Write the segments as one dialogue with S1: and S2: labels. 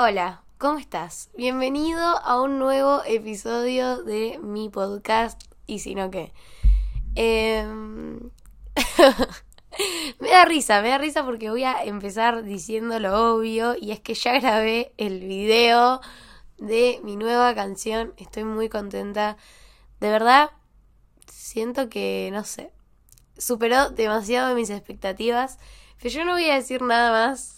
S1: Hola, ¿cómo estás? Bienvenido a un nuevo episodio de mi podcast y si no qué. Em, me da risa, me da risa porque voy a empezar diciendo lo obvio y es que ya grabé el video de mi nueva canción. Estoy muy contenta. De verdad, siento que, no sé, superó demasiado mis expectativas. Pero yo no voy a decir nada más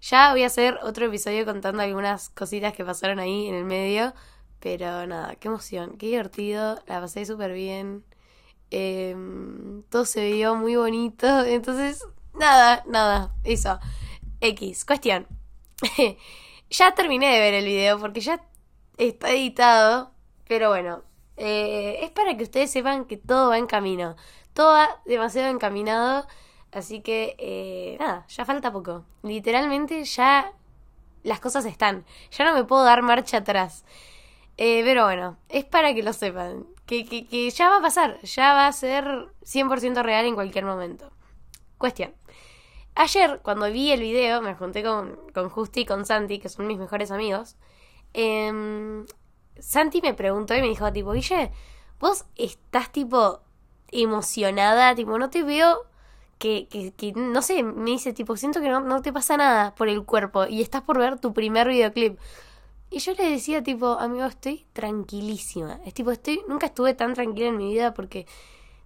S1: ya voy a hacer otro episodio contando algunas cositas que pasaron ahí en el medio. Pero nada, qué emoción, qué divertido, la pasé súper bien. Em, todo se vio muy bonito. Entonces, nada, nada, eso. X, cuestión. ya terminé de ver el video porque ya está editado. Pero bueno, eh, es para que ustedes sepan que todo va en camino. Todo va demasiado encaminado. Así que, eh, nada, ya falta poco. Literalmente ya las cosas están. Ya no me puedo dar marcha atrás. Eh, pero bueno, es para que lo sepan. Que, que, ya va a pasar. Ya va a ser 100% real en cualquier momento. Cuestión. Ayer, cuando vi el video, me junté con, con Justi y con Santi, que son mis mejores amigos. Eh, Santi me preguntó y me dijo, tipo, Guille, vos estás tipo emocionada, tipo, no te veo que, que, que, no sé, me dice, tipo, siento que no, no te pasa nada por el cuerpo y estás por ver tu primer videoclip. Y yo le decía, tipo, amigo, estoy tranquilísima. Es tipo, estoy, nunca estuve tan tranquila en mi vida porque,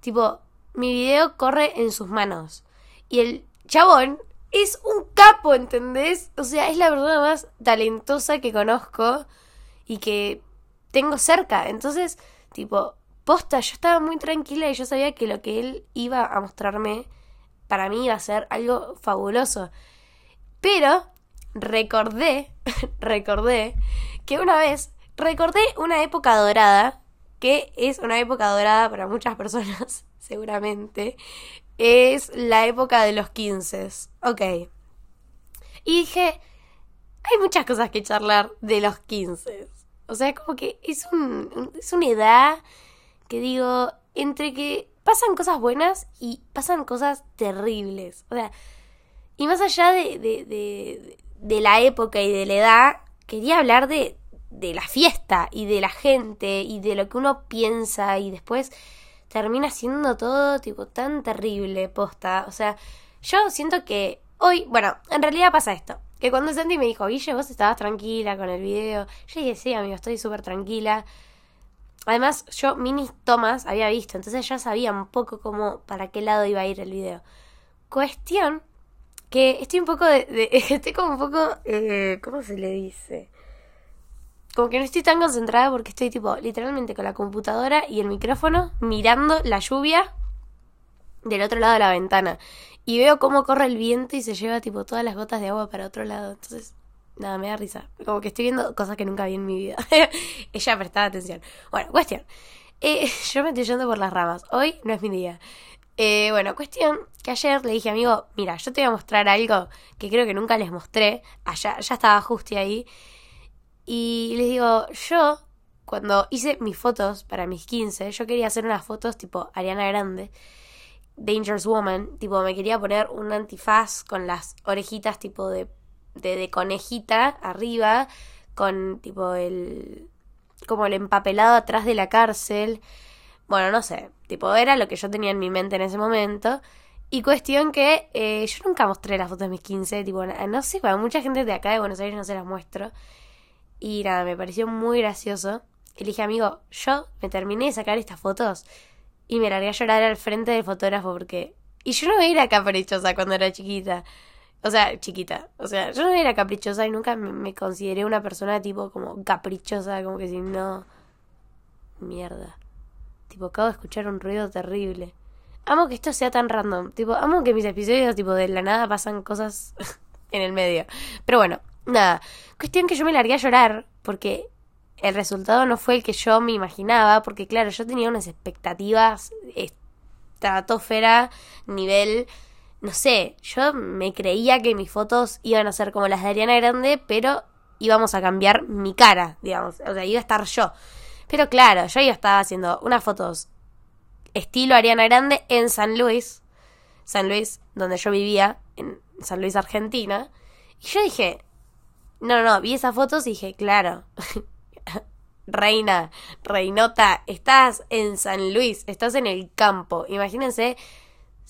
S1: tipo, mi video corre en sus manos. Y el chabón es un capo, ¿entendés? O sea, es la persona más talentosa que conozco y que tengo cerca. Entonces, tipo, posta, yo estaba muy tranquila y yo sabía que lo que él iba a mostrarme para mí iba a ser algo fabuloso. Pero recordé, recordé que una vez, recordé una época dorada, que es una época dorada para muchas personas, seguramente, es la época de los 15. Ok. Y dije, hay muchas cosas que charlar de los 15. O sea, como que es, un, es una edad que digo, entre que pasan cosas buenas y pasan cosas terribles. O sea, y más allá de, de, de, la época y de la edad, quería hablar de, de la fiesta y de la gente y de lo que uno piensa y después termina siendo todo tipo tan terrible, posta. O sea, yo siento que hoy, bueno, en realidad pasa esto. Que cuando Sandy me dijo, Guille, vos estabas tranquila con el video. Yo dije, sí, amigo, estoy súper tranquila. Además, yo mini tomas había visto, entonces ya sabía un poco cómo, para qué lado iba a ir el video. Cuestión que estoy un poco de, estoy como un poco, eh, ¿cómo se le dice? Como que no estoy tan concentrada porque estoy tipo literalmente con la computadora y el micrófono mirando la lluvia del otro lado de la ventana. Y veo cómo corre el viento y se lleva tipo todas las gotas de agua para otro lado. Entonces Nada, me da risa. Como que estoy viendo cosas que nunca vi en mi vida. Ella prestaba atención. Bueno, cuestión. Eh, yo me estoy yendo por las ramas. Hoy no es mi día. Eh, bueno, cuestión que ayer le dije, amigo, mira, yo te voy a mostrar algo que creo que nunca les mostré. Allá, ya estaba justo ahí. Y les digo, yo, cuando hice mis fotos para mis 15, yo quería hacer unas fotos tipo Ariana Grande. Dangerous Woman, tipo me quería poner un antifaz con las orejitas tipo de de, conejita arriba, con tipo el. como el empapelado atrás de la cárcel. Bueno, no sé, tipo, era lo que yo tenía en mi mente en ese momento. Y cuestión que eh, yo nunca mostré las fotos de mis 15, tipo, no sé, para mucha gente de acá de Buenos Aires no se las muestro. Y nada, me pareció muy gracioso. Y dije, amigo, yo me terminé de sacar estas fotos y me largué a llorar al frente del fotógrafo porque... Y yo no era caprichosa cuando era chiquita. O sea, chiquita. O sea, yo no era caprichosa y nunca me, consideré una persona tipo como caprichosa, como que si no... Mierda. Tipo, acabo de escuchar un ruido terrible. Amo que esto sea tan random. Tipo, amo que mis episodios, tipo, de la nada pasan cosas en el medio. Pero bueno, nada. Cuestión que yo me largué a llorar porque el resultado no fue el que yo me imaginaba. Porque, claro, yo tenía unas expectativas estratosfera, nivel no sé, yo me creía que mis fotos iban a ser como las de Ariana Grande, pero íbamos a cambiar mi cara, digamos, o sea, iba a estar yo. Pero claro, yo iba a estar haciendo unas fotos estilo Ariana Grande en San Luis, San Luis, donde yo vivía, en San Luis, Argentina. Y yo dije, No, no, vi esas fotos y dije, claro. Reina, reinota, estás en San Luis, estás en el campo. Imagínense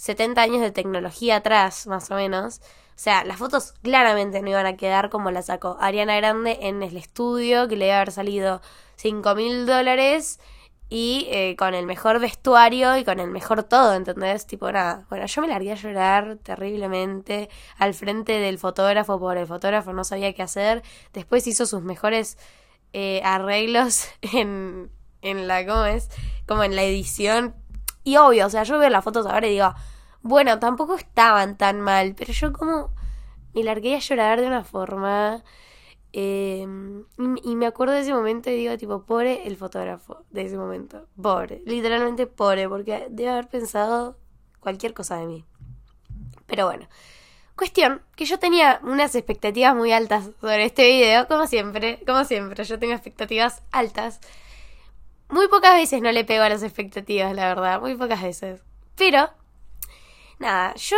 S1: 70 años de tecnología atrás, más o menos. O sea, las fotos claramente no iban a quedar como las sacó Ariana Grande en el estudio, que le iba a haber salido 5 mil dólares y eh, con el mejor vestuario y con el mejor todo, ¿entendés? Tipo, nada. Bueno, yo me largué a llorar terriblemente al frente del fotógrafo, por el fotógrafo no sabía qué hacer. Después hizo sus mejores eh, arreglos en, en la, ¿cómo es? Como en la edición. Y obvio, o sea, yo veo las fotos ahora y digo, bueno, tampoco estaban tan mal, pero yo como me largué a llorar de una forma. Em, y, me acuerdo de ese momento y digo, tipo, pobre el fotógrafo de ese momento. Pobre, literalmente pobre, porque debe haber pensado cualquier cosa de mí. Pero bueno, cuestión que yo tenía unas expectativas muy altas sobre este video, como siempre, como siempre, yo tengo expectativas altas. Muy pocas veces no le pego a las expectativas, la verdad, muy pocas veces. Pero nada, yo...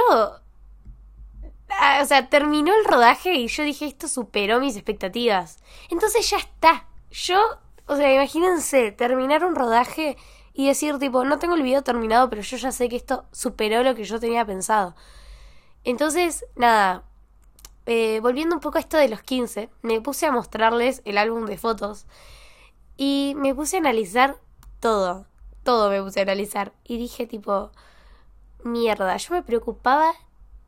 S1: Ah, o sea, terminó el rodaje y yo dije, esto superó mis expectativas. Entonces ya está. Yo, o sea, imagínense, terminar un rodaje y decir, tipo, no tengo el video terminado, pero yo ya sé que esto superó lo que yo tenía pensado. Entonces, nada, eh, volviendo un poco a esto de los 15, me puse a mostrarles el álbum de fotos y me puse a analizar todo, todo me puse a analizar y dije tipo, mierda, yo me preocupaba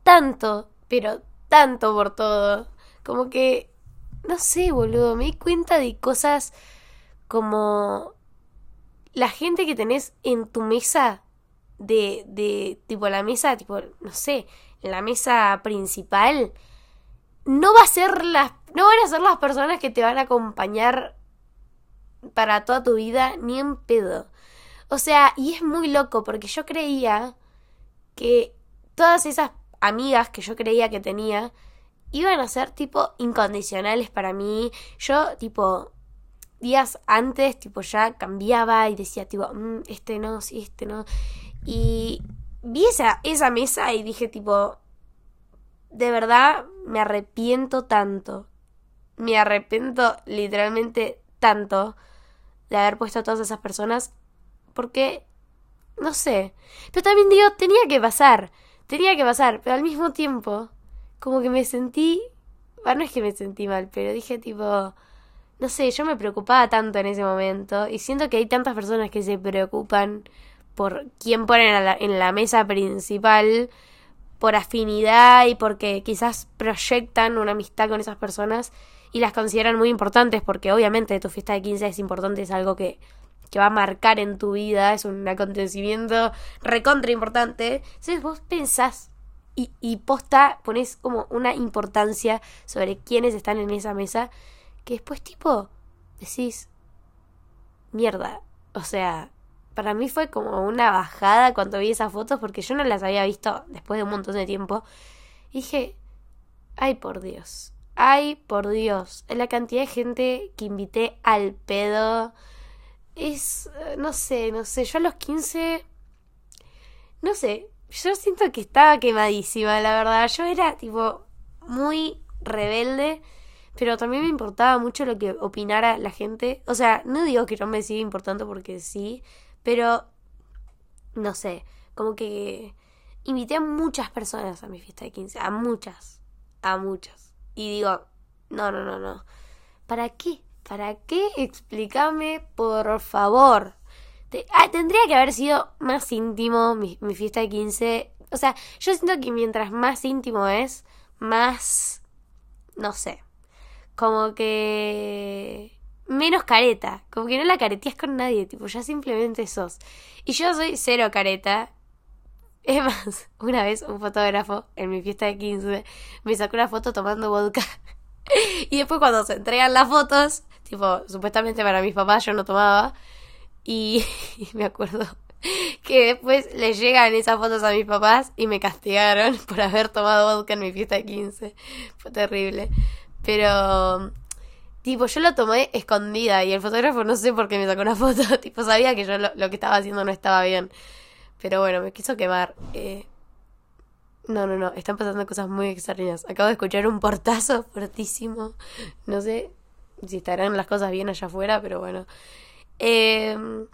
S1: tanto, pero tanto por todo. Como que, no sé, boludo, me di cuenta de cosas como la gente que tenés en tu mesa de, de tipo la mesa, tipo, no sé, la mesa principal, no va a ser las, no van a ser las personas que te van a acompañar para toda tu vida, ni en pedo. O sea, y es muy loco porque yo creía que todas esas amigas que yo creía que tenía iban a ser tipo incondicionales para mí. Yo tipo días antes tipo ya cambiaba y decía tipo, mm, este no, sí, este no. Y vi esa, esa mesa y dije tipo, de verdad me arrepiento tanto. Me arrepiento literalmente tanto de haber puesto a todas esas personas porque no sé. Pero también digo, tenía que pasar. Tenía que pasar. Pero al mismo tiempo, como que me sentí. Bueno, no es que me sentí mal, pero dije tipo. No sé, yo me preocupaba tanto en ese momento. Y siento que hay tantas personas que se preocupan por quién ponen en la mesa principal. Por afinidad y porque quizás proyectan una amistad con esas personas y las consideran muy importantes porque obviamente tu fiesta de 15 es importante, es algo que que va a marcar en tu vida, es un acontecimiento recontra importante. Entonces vos pensás y, y posta, pones como una importancia sobre quiénes están en esa mesa, que después tipo decís, mierda, o sea, para mí fue como una bajada cuando vi esas fotos porque yo no las había visto después de un montón de tiempo. Y dije, ay por Dios, ay por Dios, la cantidad de gente que invité al pedo. Es, eh, no sé, no sé, yo a los 15, no sé, yo siento que estaba quemadísima, la verdad, yo era tipo muy rebelde, pero también me importaba mucho lo que opinara la gente, o sea, no digo que no me siga importando porque sí, pero, no sé, como que invité a muchas personas a mi fiesta de 15, a muchas, a muchas, y digo, no, no, no, no, ¿para qué? ¿Para qué? Explícame, por favor. Ah, tendría que haber sido más íntimo mi, fiesta de 15. O sea, yo siento que mientras más íntimo es, más... No sé. Como que... Menos careta. Como que no la caretías con nadie. Tipo, ya simplemente sos. Y yo soy cero careta. Es más, una vez un fotógrafo en mi fiesta de 15 me sacó una foto tomando vodka. y después cuando se entregan las fotos, Tipo, supuestamente para mis papás yo no tomaba. Y, me acuerdo que después le llegan esas fotos a mis papás y me castigaron por haber tomado vodka en mi fiesta de 15. Fue terrible. Pero, tipo, yo lo tomé escondida y el fotógrafo no sé por qué me sacó una foto. Tipo, sabía que yo lo, que estaba haciendo no estaba bien. Pero bueno, me quiso quemar. Eh, No, no, no, están pasando cosas muy extrañas. Acabo de escuchar un portazo fuertísimo. No sé si estarán las cosas bien allá afuera, pero bueno. Em,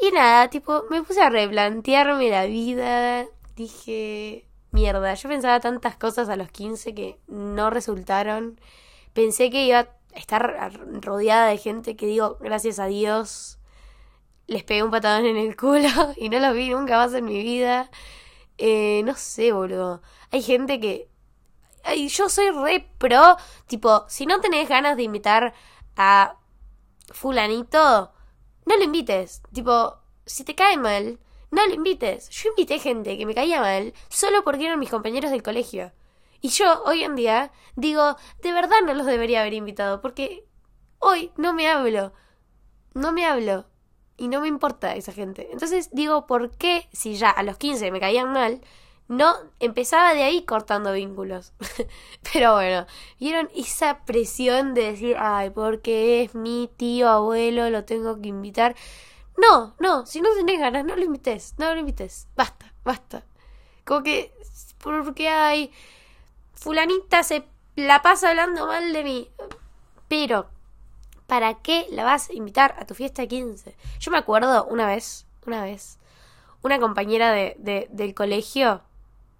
S1: y nada, tipo, me puse a replantearme la vida. Dije, mierda, yo pensaba tantas cosas a los 15 que no resultaron. Pensé que iba a estar rodeada de gente que digo, gracias a Dios, les pegué un patadón en el culo y no los vi nunca más en mi vida. Eh, no sé, boludo. Hay gente que... Ay, yo soy re pro. Tipo, si no tenés ganas de invitar a fulanito, no lo invites. Tipo, si te cae mal, no lo invites. Yo invité gente que me caía mal solo porque eran mis compañeros del colegio. Y yo, hoy en día, digo, de verdad no los debería haber invitado porque hoy no me hablo. No me hablo y no me importa esa gente. Entonces digo, ¿por qué si ya a los 15 me caían mal, no empezaba de ahí cortando vínculos? Pero bueno, vieron esa presión de decir, ay, porque es mi tío, abuelo, lo tengo que invitar. No, no, si no tenés ganas, no lo invites, no lo invites. Basta, basta. Como que, porque hay... Fulanita se la pasa hablando mal de mí. Pero ¿para qué la vas a invitar a tu fiesta de 15? Yo me acuerdo una vez, una vez, una compañera de, del colegio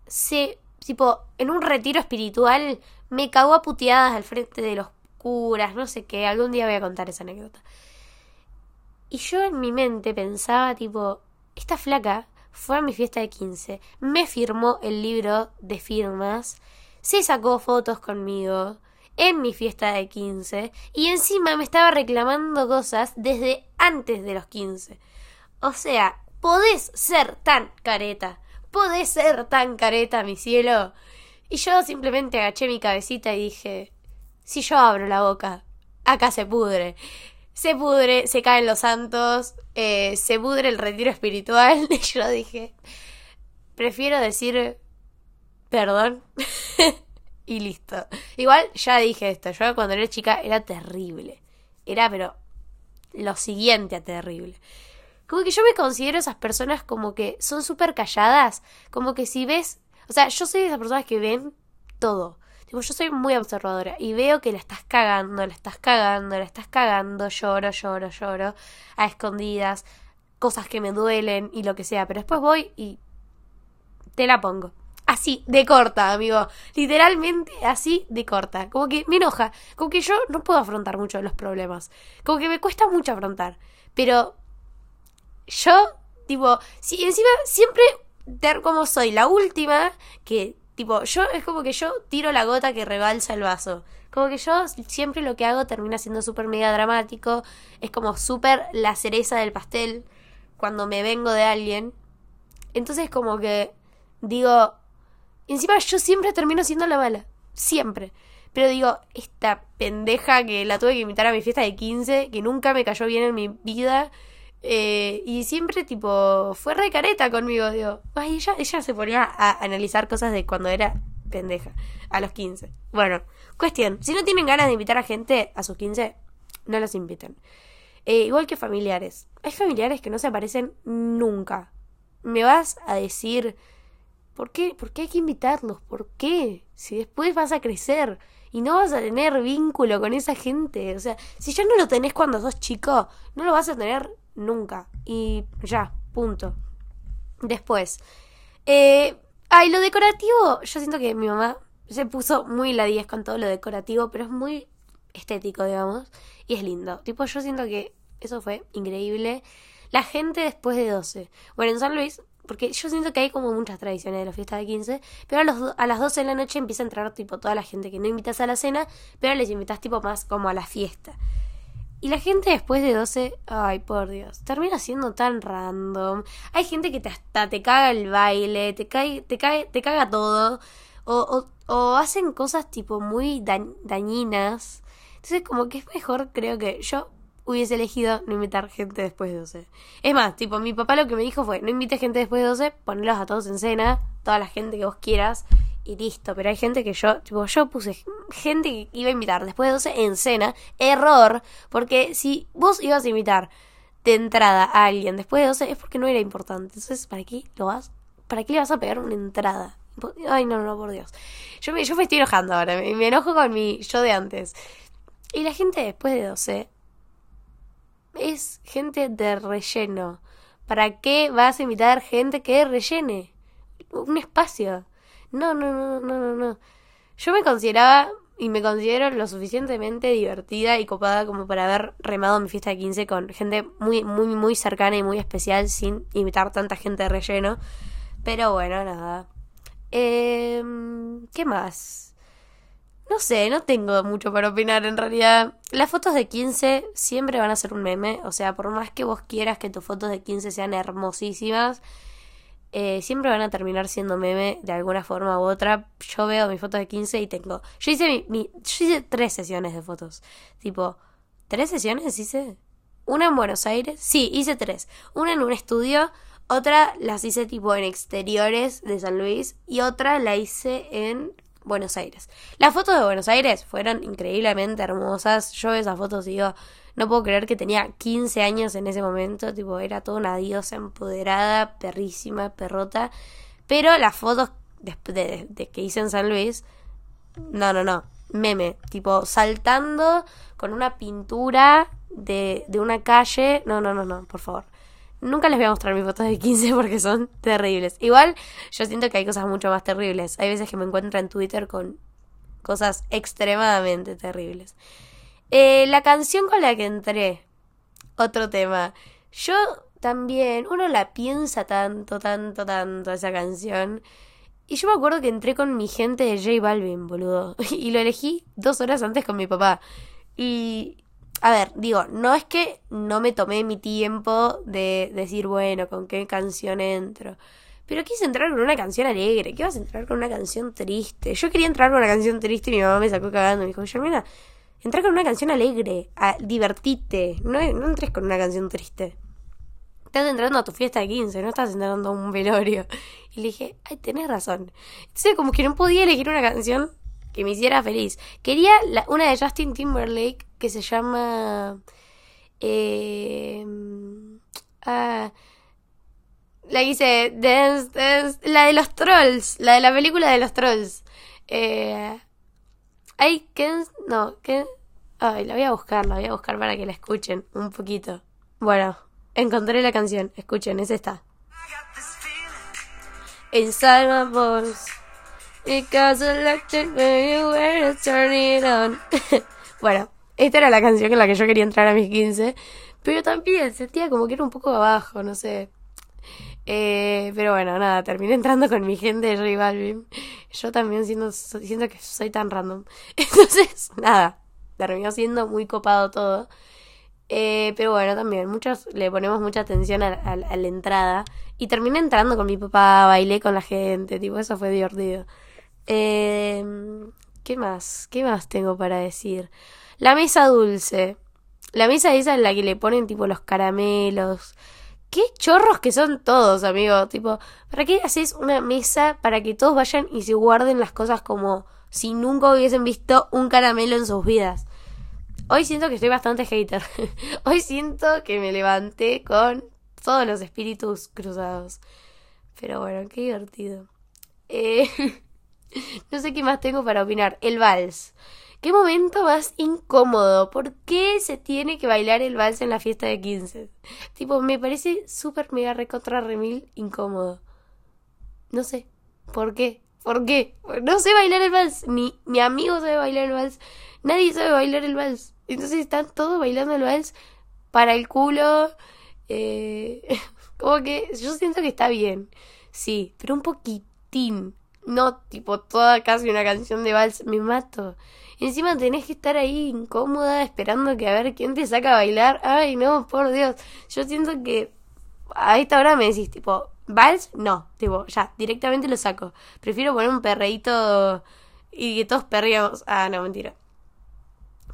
S1: se, tipo, en un retiro espiritual me cagó a puteadas al frente de los curas, no sé qué, algún día voy a contar esa anécdota. Y yo en mi mente pensaba, tipo, esta flaca fue a mi fiesta de 15, me firmó el libro de firmas, se sacó fotos conmigo, en mi fiesta de 15 y encima me estaba reclamando cosas desde antes de los 15. O sea, podés ser tan careta, podés ser tan careta, mi cielo. Y yo simplemente agaché mi cabecita y dije, si yo abro la boca, acá se pudre. Se pudre, se caen los santos, eh, se pudre el retiro espiritual. Y yo dije, prefiero decir perdón. y listo. Igual ya dije esto, yo cuando era chica era terrible. Era, pero lo siguiente a terrible. Como que yo me considero esas personas como que son súper calladas, como que si ves, o sea, yo soy de esas personas que ven todo. Tipo, yo soy muy observadora y veo que la estás cagando, la estás cagando, la estás cagando, lloro, lloro, lloro, a escondidas, cosas que me duelen y lo que sea, pero después voy y te la pongo así, de corta, amigo. Literalmente así de corta. Como que me enoja. Como que yo no puedo afrontar mucho los problemas. Como que me cuesta mucho afrontar. Pero yo, tipo, si encima siempre como soy la última, que tipo, yo es como que yo tiro la gota que rebalsa el vaso. Como que yo siempre lo que hago termina siendo súper mega dramático. Es como súper la cereza del pastel cuando me vengo de alguien. Entonces como que digo, encima yo siempre termino siendo la mala. Siempre. Pero digo, esta pendeja que la tuve que invitar a mi fiesta de 15, que nunca me cayó bien en mi vida. Eh, y siempre, tipo, fue re careta conmigo. Digo, ay, ella, ella se ponía a analizar cosas de cuando era pendeja, a los 15. Bueno, cuestión: si no tienen ganas de invitar a gente a sus 15, no los inviten. Eh, igual que familiares. Hay familiares que no se aparecen nunca. Me vas a decir ¿Por qué? ¿Por qué hay que invitarlos? ¿Por qué? Si después vas a crecer y no vas a tener vínculo con esa gente. O sea, si ya no lo tenés cuando sos chico, no lo vas a tener nunca. Y ya, punto. Después. Eh, ay, lo decorativo. Yo siento que mi mamá se puso muy la 10 con todo lo decorativo, pero es muy estético, digamos. Y es lindo. Tipo, yo siento que eso fue increíble. La gente después de 12. Bueno, en San Luis porque yo siento que hay como muchas tradiciones de la fiesta de 15, pero a, los, a las 12 de la noche empieza a entrar tipo toda la gente que no invitas a la cena, pero les invitas tipo más como a la fiesta. Y la gente después de 12, ay por Dios, termina siendo tan random. Hay gente que te, hasta te caga el baile, te, cae, te, cae, te caga todo, o, o, o hacen cosas tipo muy dañinas. Entonces como que es mejor, creo que yo hubiese elegido no invitar gente después de 12. Es más, tipo, mi papá lo que me dijo fue, no invites gente después de 12, ponlos a todos en cena, toda la gente que vos quieras, y listo. Pero hay gente que yo, tipo, yo puse gente que iba a invitar después de 12 en cena, error, porque si vos ibas a invitar de entrada a alguien después de 12 es porque no era importante. Entonces, ¿para qué lo vas? ¿Para qué le vas a pegar una entrada? Ay, no, no, por Dios. Yo me, yo me estoy enojando ahora, me, me enojo con mi yo de antes. Y la gente después de 12 es gente de relleno. ¿Para qué vas a invitar gente que rellene? Un espacio. No, no, no, no, no, no. Yo me consideraba y me considero lo suficientemente divertida y copada como para haber remado mi fiesta de 15 con gente muy, muy, muy cercana y muy especial sin invitar tanta gente de relleno. Pero bueno, nada. Eh, ¿Qué más? No sé, no tengo mucho para opinar en realidad. Las fotos de 15 siempre van a ser un meme. O sea, por más que vos quieras que tus fotos de 15 sean hermosísimas, eh, siempre van a terminar siendo meme de alguna forma u otra. Yo veo mis fotos de 15 y tengo. Yo hice, mi, yo hice tres sesiones de fotos. Tipo, ¿tres sesiones hice? Una en Buenos Aires. Sí, hice tres. Una en un estudio. Otra las hice tipo en exteriores de San Luis. Y otra la hice en Buenos Aires. Las fotos de Buenos Aires fueron increíblemente hermosas. Yo veo esas fotos y digo, no puedo creer que tenía 15 años en ese momento, tipo, era toda una diosa empoderada, perrísima, perrota. Pero las fotos de, de, que hice en San Luis, no, no, no, meme, tipo, saltando con una pintura de, de una calle, no, no, no, no, por favor. Nunca les voy a mostrar mis fotos de 15 porque son terribles. Igual yo siento que hay cosas mucho más terribles. Hay veces que me encuentro en Twitter con cosas extremadamente terribles. Eh, la canción con la que entré, otro tema. Yo también, uno la piensa tanto, tanto, tanto esa canción. Y yo me acuerdo que entré con mi gente de J Balvin, boludo. Y lo elegí dos horas antes con mi papá. Y, a ver, digo, no es que no me tomé mi tiempo de decir, bueno, con qué canción entro. Pero quise entrar con una canción alegre. ¿Qué vas a entrar con una canción triste? Yo quería entrar con una canción triste y mi mamá me sacó cagando. Me dijo, Germina, Entra con una canción alegre, a, divertite, no, no entres con una canción triste. Estás entrando a tu fiesta de 15, no estás entrando a un velorio. Y le dije, ay, tenés razón. Entonces como que no podía elegir una canción que me hiciera feliz. Quería una de Justin Timberlake que se llama... Eh, ah, la hice dance, dance, la de los trolls, la de la película de los trolls. Eh, que no, que ay, la voy a buscar, la voy a buscar para que la escuchen un poquito. Bueno, encontré la canción, escuchen, es esta. Inside my voice. Because electric when you turn it on. bueno, esta era la canción en la que yo quería entrar a mis 15. Pero también sentía como que era un poco abajo, no sé. Eh, pero bueno, nada, terminé entrando con mi gente de J. Yo también siento, siento que soy tan random. Entonces, nada, terminó siendo muy copado todo. Eh, pero bueno, también, muchos le ponemos mucha atención a, la entrada. Y terminé entrando con mi papá, bailé con la gente, tipo, eso fue divertido. Eh, ¿Qué más? ¿Qué más tengo para decir? La mesa dulce. La mesa esa en la que le ponen tipo los caramelos, qué chorros que son todos, amigo. Tipo, ¿para qué haces una mesa para que todos vayan y se guarden las cosas como si nunca hubiesen visto un caramelo en sus vidas? Hoy siento que estoy bastante hater. Hoy siento que me levanté con todos los espíritus cruzados. Pero bueno, qué divertido. Eh, no sé qué más tengo para opinar. El vals. ¿Qué momento más incómodo? ¿Por qué se tiene que bailar el vals en la fiesta de 15? Tipo, me parece súper mega recontra remil incómodo. No sé. ¿Por qué? ¿Por qué? No sé bailar el vals. Ni mi amigo sabe bailar el vals. Nadie sabe bailar el vals. Entonces están todos bailando el vals para el culo. Eh, como que yo siento que está bien. Sí, pero un poquitín. No tipo toda casi una canción de vals. Me mato. Encima tenés que estar ahí incómoda esperando que a ver quién te saca a bailar. Ay, no, por Dios. Yo siento que a esta hora me decís, tipo, ¿vals? No, tipo, ya, directamente lo saco. Prefiero poner un perreíto y que todos perreamos. Ah, no, mentira.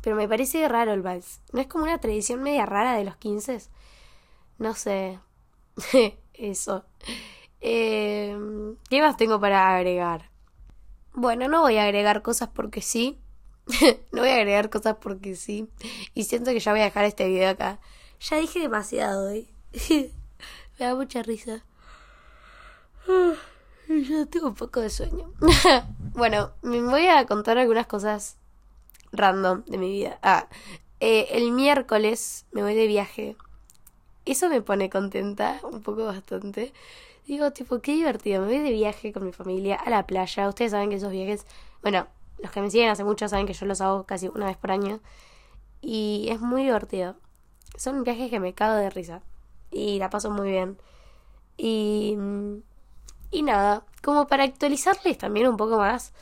S1: Pero me parece raro el vals. ¿No es como una tradición media rara de los 15? No sé. Eso. Eh, ¿Qué más tengo para agregar? Bueno, no voy a agregar cosas porque sí. no voy a agregar cosas porque sí. Y siento que ya voy a dejar este video acá. Ya dije demasiado hoy. Me da mucha risa. Yo tengo un poco de sueño. bueno, me voy a contar algunas cosas random de mi vida. Ah, eh, el miércoles me voy de viaje. Eso me pone contenta, un poco bastante. Digo, tipo, qué divertido. Me voy de viaje con mi familia a la playa. Ustedes saben que esos viajes, bueno, los que me siguen hace mucho saben que yo los hago casi una vez por año. Y es muy divertido. Son viajes que me cago de risa. Y la paso muy bien. Y y nada, como para actualizarles también un poco más,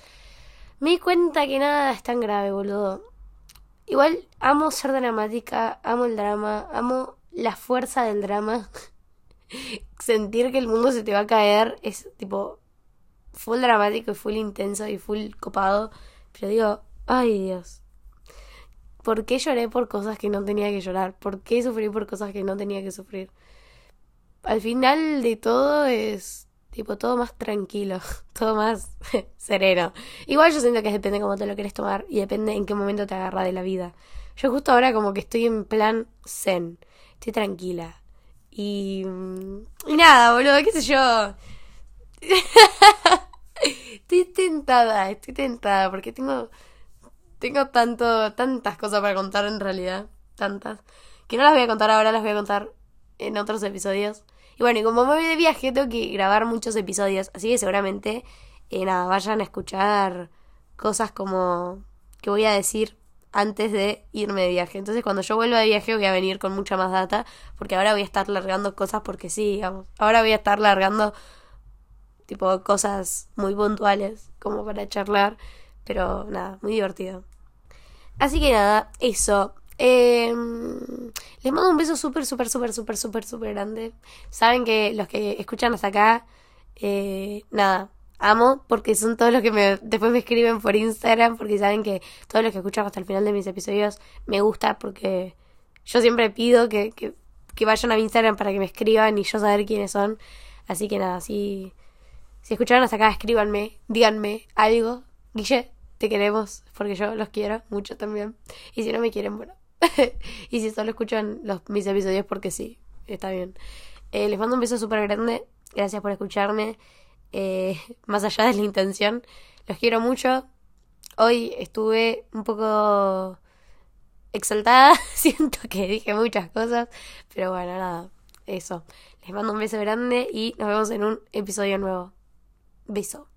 S1: me di cuenta que nada es tan grave, boludo. Igual amo ser dramática, amo el drama, amo la fuerza del drama. Sentir que el mundo se te va a caer es tipo full dramático y full intenso y full copado. Pero digo, ay Dios. ¿Por qué lloré por cosas que no tenía que llorar? ¿Por qué sufrí por cosas que no tenía que sufrir? Al final de todo es Tipo, todo más tranquilo, todo más sereno. Igual yo siento que depende cómo te lo quieres tomar y depende en qué momento te agarra de la vida. Yo justo ahora como que estoy en plan zen, estoy tranquila. Y... Mm, y nada, boludo, qué sé yo. estoy tentada, estoy tentada porque tengo... Tengo tanto, tantas cosas para contar en realidad, tantas, que no las voy a contar ahora, las voy a contar en otros episodios. Y bueno, y como me voy de viaje, tengo que grabar muchos episodios. Así que seguramente, eh, nada, vayan a escuchar cosas como que voy a decir antes de irme de viaje. Entonces cuando yo vuelva de viaje voy a venir con mucha más data, porque ahora voy a estar largando cosas porque sí, digamos. Ahora voy a estar largando tipo cosas muy puntuales como para charlar, pero nada, muy divertido. Así que nada, eso. Eh, les mando un beso súper, súper, súper, súper, súper, súper grande. Saben que los que escuchan hasta acá, eh, nada, amo porque son todos los que me, después me escriben por Instagram porque saben que todos los que escuchan hasta el final de mis episodios me gusta porque yo siempre pido que, que, que vayan a mi Instagram para que me escriban y yo saber quiénes son. Así que nada, si, si escucharon hasta acá, escríbanme, díganme algo. Guille, te queremos porque yo los quiero mucho también. Y si no me quieren, bueno, y si solo escuchan los, mis episodios porque sí, está bien. Eh, les mando un beso súper grande. Gracias por escucharme. Eh, más allá de la intención. Los quiero mucho. Hoy estuve un poco exaltada. Siento que dije muchas cosas. Pero bueno, nada. Eso. Les mando un beso grande y nos vemos en un episodio nuevo. Beso.